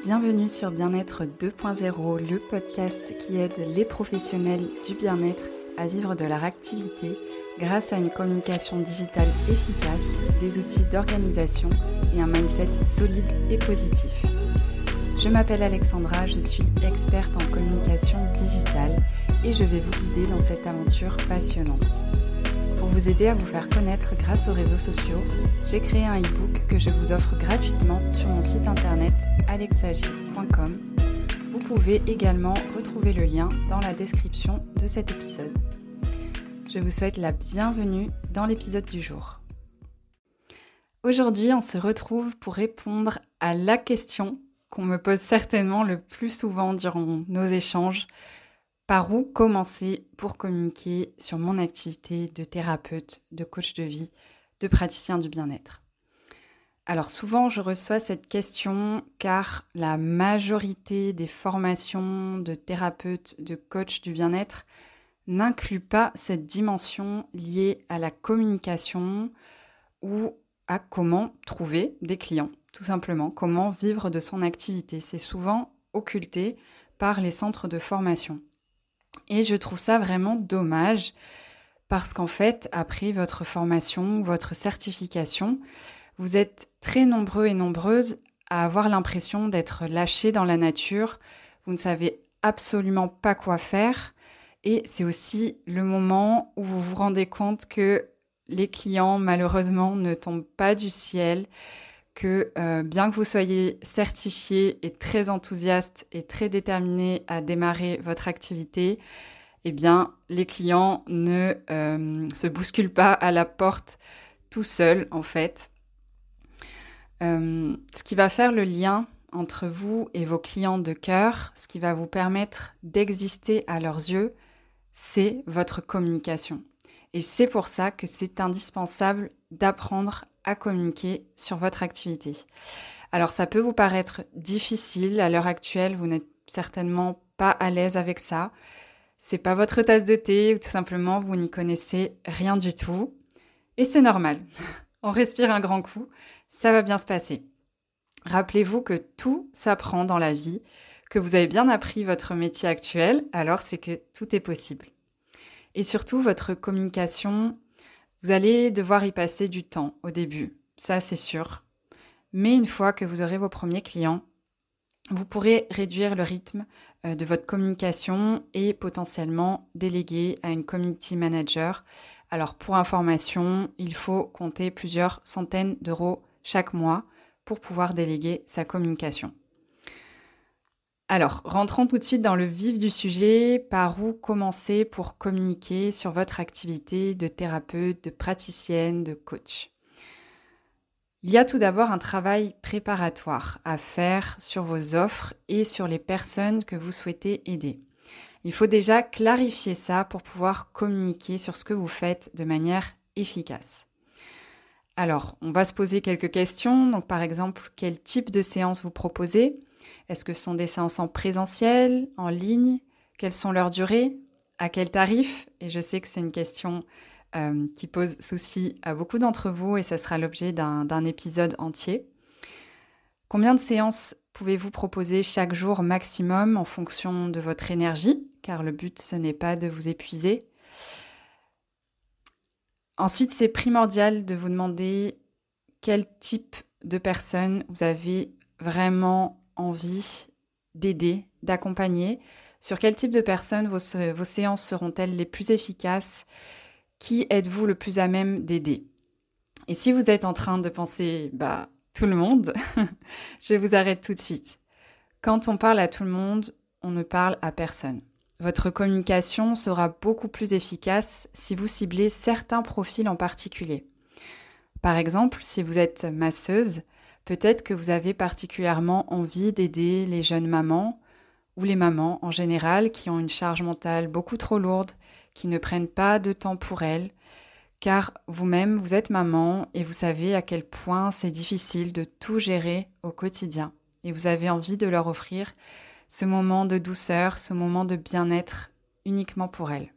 Bienvenue sur Bien-être 2.0, le podcast qui aide les professionnels du bien-être à vivre de leur activité grâce à une communication digitale efficace, des outils d'organisation et un mindset solide et positif. Je m'appelle Alexandra, je suis experte en communication digitale et je vais vous guider dans cette aventure passionnante. Pour vous aider à vous faire connaître grâce aux réseaux sociaux, j'ai créé un e-book que je vous offre gratuitement sur mon site internet alexagi.com. Vous pouvez également retrouver le lien dans la description de cet épisode. Je vous souhaite la bienvenue dans l'épisode du jour. Aujourd'hui, on se retrouve pour répondre à la question qu'on me pose certainement le plus souvent durant nos échanges par où commencer pour communiquer sur mon activité de thérapeute, de coach de vie, de praticien du bien-être? Alors souvent, je reçois cette question car la majorité des formations de thérapeute, de coach du bien-être n'inclut pas cette dimension liée à la communication ou à comment trouver des clients, tout simplement, comment vivre de son activité. C'est souvent occulté par les centres de formation. Et je trouve ça vraiment dommage parce qu'en fait, après votre formation, votre certification, vous êtes très nombreux et nombreuses à avoir l'impression d'être lâchés dans la nature. Vous ne savez absolument pas quoi faire. Et c'est aussi le moment où vous vous rendez compte que les clients, malheureusement, ne tombent pas du ciel, que euh, bien que vous soyez certifié et très enthousiaste et très déterminé à démarrer votre activité, eh bien, les clients ne euh, se bousculent pas à la porte tout seuls, en fait. Euh, ce qui va faire le lien entre vous et vos clients de cœur, ce qui va vous permettre d'exister à leurs yeux, c'est votre communication. Et c'est pour ça que c'est indispensable d'apprendre à communiquer sur votre activité. Alors ça peut vous paraître difficile à l'heure actuelle, vous n'êtes certainement pas à l'aise avec ça. C'est pas votre tasse de thé ou tout simplement vous n'y connaissez rien du tout. Et c'est normal. On respire un grand coup, ça va bien se passer. Rappelez-vous que tout s'apprend dans la vie, que vous avez bien appris votre métier actuel, alors c'est que tout est possible. Et surtout, votre communication vous allez devoir y passer du temps au début, ça c'est sûr. Mais une fois que vous aurez vos premiers clients, vous pourrez réduire le rythme euh, de votre communication et potentiellement déléguer à une community manager. Alors pour information, il faut compter plusieurs centaines d'euros chaque mois pour pouvoir déléguer sa communication. Alors, rentrons tout de suite dans le vif du sujet. Par où commencer pour communiquer sur votre activité de thérapeute, de praticienne, de coach? Il y a tout d'abord un travail préparatoire à faire sur vos offres et sur les personnes que vous souhaitez aider. Il faut déjà clarifier ça pour pouvoir communiquer sur ce que vous faites de manière efficace. Alors, on va se poser quelques questions. Donc, par exemple, quel type de séance vous proposez? Est-ce que ce sont des séances en présentiel, en ligne? Quelles sont leurs durées? À quel tarif? Et je sais que c'est une question euh, qui pose souci à beaucoup d'entre vous et ça sera l'objet d'un épisode entier. Combien de séances pouvez-vous proposer chaque jour maximum en fonction de votre énergie? Car le but, ce n'est pas de vous épuiser. Ensuite, c'est primordial de vous demander quel type de personne vous avez vraiment envie d'aider, d'accompagner Sur quel type de personnes vos, vos séances seront-elles les plus efficaces? Qui êtes-vous le plus à même d'aider? Et si vous êtes en train de penser, bah, tout le monde, je vous arrête tout de suite. Quand on parle à tout le monde, on ne parle à personne. Votre communication sera beaucoup plus efficace si vous ciblez certains profils en particulier. Par exemple, si vous êtes masseuse, Peut-être que vous avez particulièrement envie d'aider les jeunes mamans ou les mamans en général qui ont une charge mentale beaucoup trop lourde, qui ne prennent pas de temps pour elles, car vous-même, vous êtes maman et vous savez à quel point c'est difficile de tout gérer au quotidien. Et vous avez envie de leur offrir ce moment de douceur, ce moment de bien-être uniquement pour elles.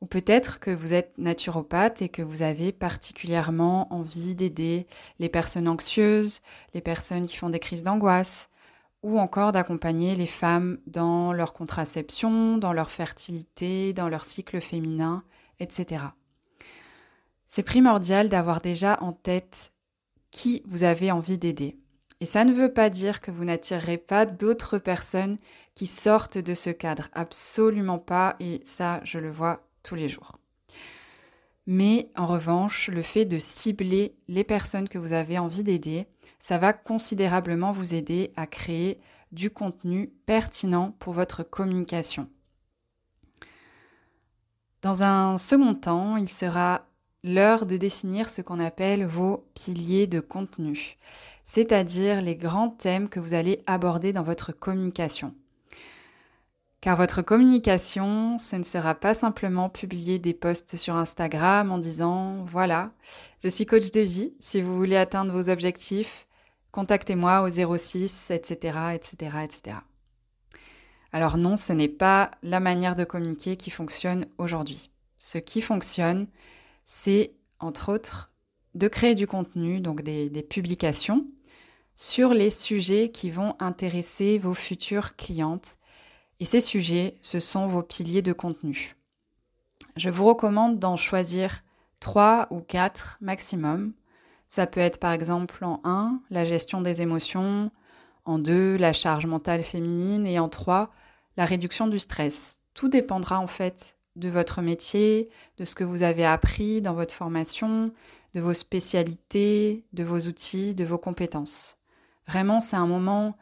Ou peut-être que vous êtes naturopathe et que vous avez particulièrement envie d'aider les personnes anxieuses, les personnes qui font des crises d'angoisse, ou encore d'accompagner les femmes dans leur contraception, dans leur fertilité, dans leur cycle féminin, etc. C'est primordial d'avoir déjà en tête qui vous avez envie d'aider. Et ça ne veut pas dire que vous n'attirerez pas d'autres personnes qui sortent de ce cadre. Absolument pas. Et ça, je le vois les jours. Mais en revanche, le fait de cibler les personnes que vous avez envie d'aider, ça va considérablement vous aider à créer du contenu pertinent pour votre communication. Dans un second temps, il sera l'heure de définir ce qu'on appelle vos piliers de contenu, c'est-à-dire les grands thèmes que vous allez aborder dans votre communication. Car votre communication, ce ne sera pas simplement publier des posts sur Instagram en disant voilà, je suis coach de vie, si vous voulez atteindre vos objectifs, contactez-moi au 06, etc., etc., etc. Alors non, ce n'est pas la manière de communiquer qui fonctionne aujourd'hui. Ce qui fonctionne, c'est entre autres de créer du contenu, donc des, publications, sur les sujets qui vont intéresser vos futures clientes. Et ces sujets, ce sont vos piliers de contenu. Je vous recommande d'en choisir trois ou quatre maximum. Ça peut être par exemple en 1, la gestion des émotions, en 2, la charge mentale féminine et en 3, la réduction du stress. Tout dépendra en fait de votre métier, de ce que vous avez appris dans votre formation, de vos spécialités, de vos outils, de vos compétences. Vraiment, c'est un moment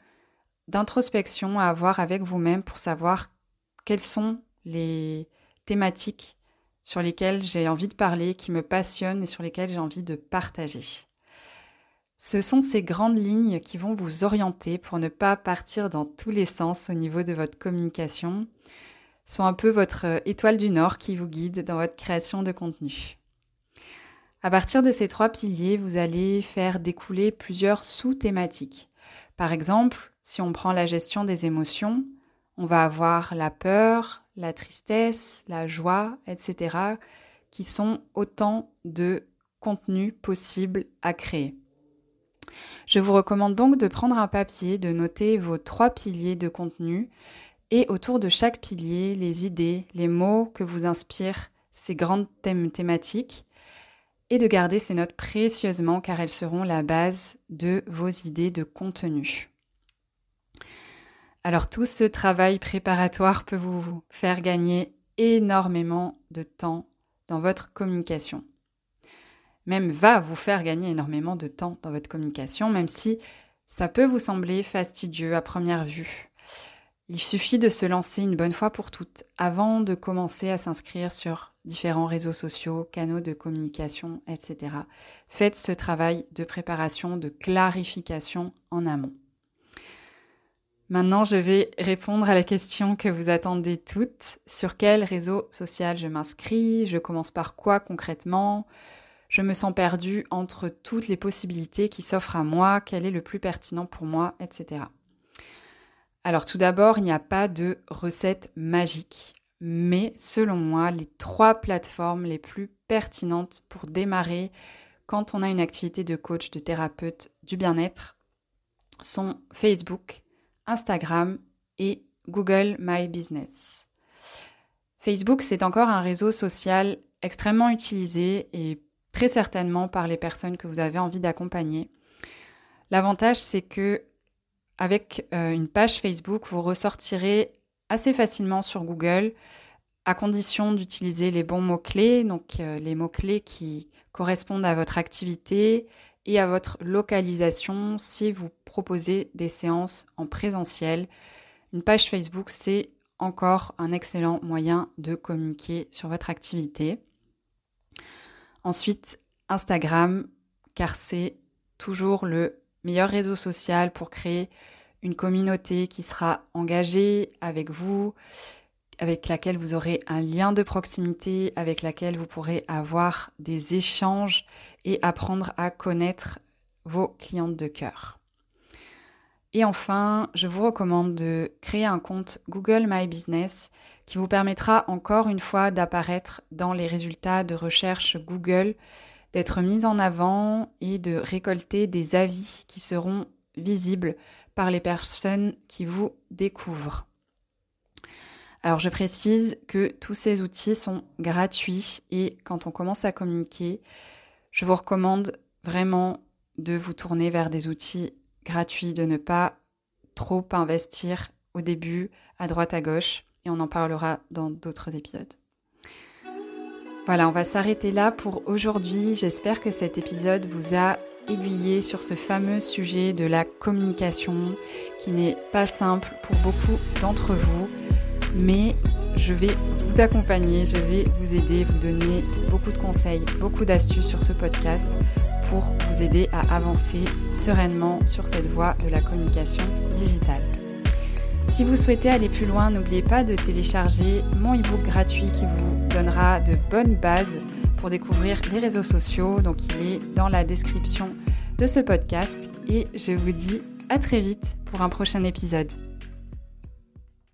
d'introspection à avoir avec vous-même pour savoir quelles sont les thématiques sur lesquelles j'ai envie de parler, qui me passionnent et sur lesquelles j'ai envie de partager. Ce sont ces grandes lignes qui vont vous orienter pour ne pas partir dans tous les sens au niveau de votre communication, sont un peu votre étoile du Nord qui vous guide dans votre création de contenu. À partir de ces trois piliers, vous allez faire découler plusieurs sous-thématiques. Par exemple, si on prend la gestion des émotions, on va avoir la peur, la tristesse, la joie, etc., qui sont autant de contenus possibles à créer. Je vous recommande donc de prendre un papier, de noter vos trois piliers de contenu et autour de chaque pilier, les idées, les mots que vous inspirent ces grandes thèmes thématiques, et de garder ces notes précieusement car elles seront la base de vos idées de contenu. Alors tout ce travail préparatoire peut vous faire gagner énormément de temps dans votre communication. Même va vous faire gagner énormément de temps dans votre communication, même si ça peut vous sembler fastidieux à première vue. Il suffit de se lancer une bonne fois pour toutes avant de commencer à s'inscrire sur différents réseaux sociaux, canaux de communication, etc. Faites ce travail de préparation, de clarification en amont. Maintenant, je vais répondre à la question que vous attendez toutes. Sur quel réseau social je m'inscris? Je commence par quoi concrètement? Je me sens perdue entre toutes les possibilités qui s'offrent à moi. Quel est le plus pertinent pour moi Etc. Alors tout d'abord, il n'y a pas de recette magique, mais selon moi, les trois plateformes les plus pertinentes pour démarrer quand on a une activité de coach, de thérapeute du bien-être sont Facebook, Instagram et Google My Business. Facebook, c'est encore un réseau social extrêmement utilisé et très certainement par les personnes que vous avez envie d'accompagner. L'avantage, c'est que avec euh, une page Facebook, vous ressortirez assez facilement sur Google à condition d'utiliser les bons mots-clés, donc euh, les mots-clés qui correspondent à votre activité et à votre localisation si vous proposez des séances en présentiel. Une page Facebook, c'est encore un excellent moyen de communiquer sur votre activité. Ensuite, Instagram, car c'est toujours le meilleur réseau social pour créer une communauté qui sera engagée avec vous, avec laquelle vous aurez un lien de proximité, avec laquelle vous pourrez avoir des échanges et apprendre à connaître vos clientes de cœur. Et enfin, je vous recommande de créer un compte Google My Business qui vous permettra encore une fois d'apparaître dans les résultats de recherche Google d'être mise en avant et de récolter des avis qui seront visibles par les personnes qui vous découvrent. Alors je précise que tous ces outils sont gratuits et quand on commence à communiquer, je vous recommande vraiment de vous tourner vers des outils gratuits, de ne pas trop investir au début, à droite, à gauche, et on en parlera dans d'autres épisodes. Voilà, on va s'arrêter là pour aujourd'hui. J'espère que cet épisode vous a aiguillé sur ce fameux sujet de la communication qui n'est pas simple pour beaucoup d'entre vous, mais je vais vous accompagner, je vais vous aider, vous donner beaucoup de conseils, beaucoup d'astuces sur ce podcast pour vous aider à avancer sereinement sur cette voie de la communication digitale. Si vous souhaitez aller plus loin, n'oubliez pas de télécharger mon e-book gratuit qui vous donnera de bonnes bases pour découvrir les réseaux sociaux. Donc il est dans la description de ce podcast et je vous dis à très vite pour un prochain épisode.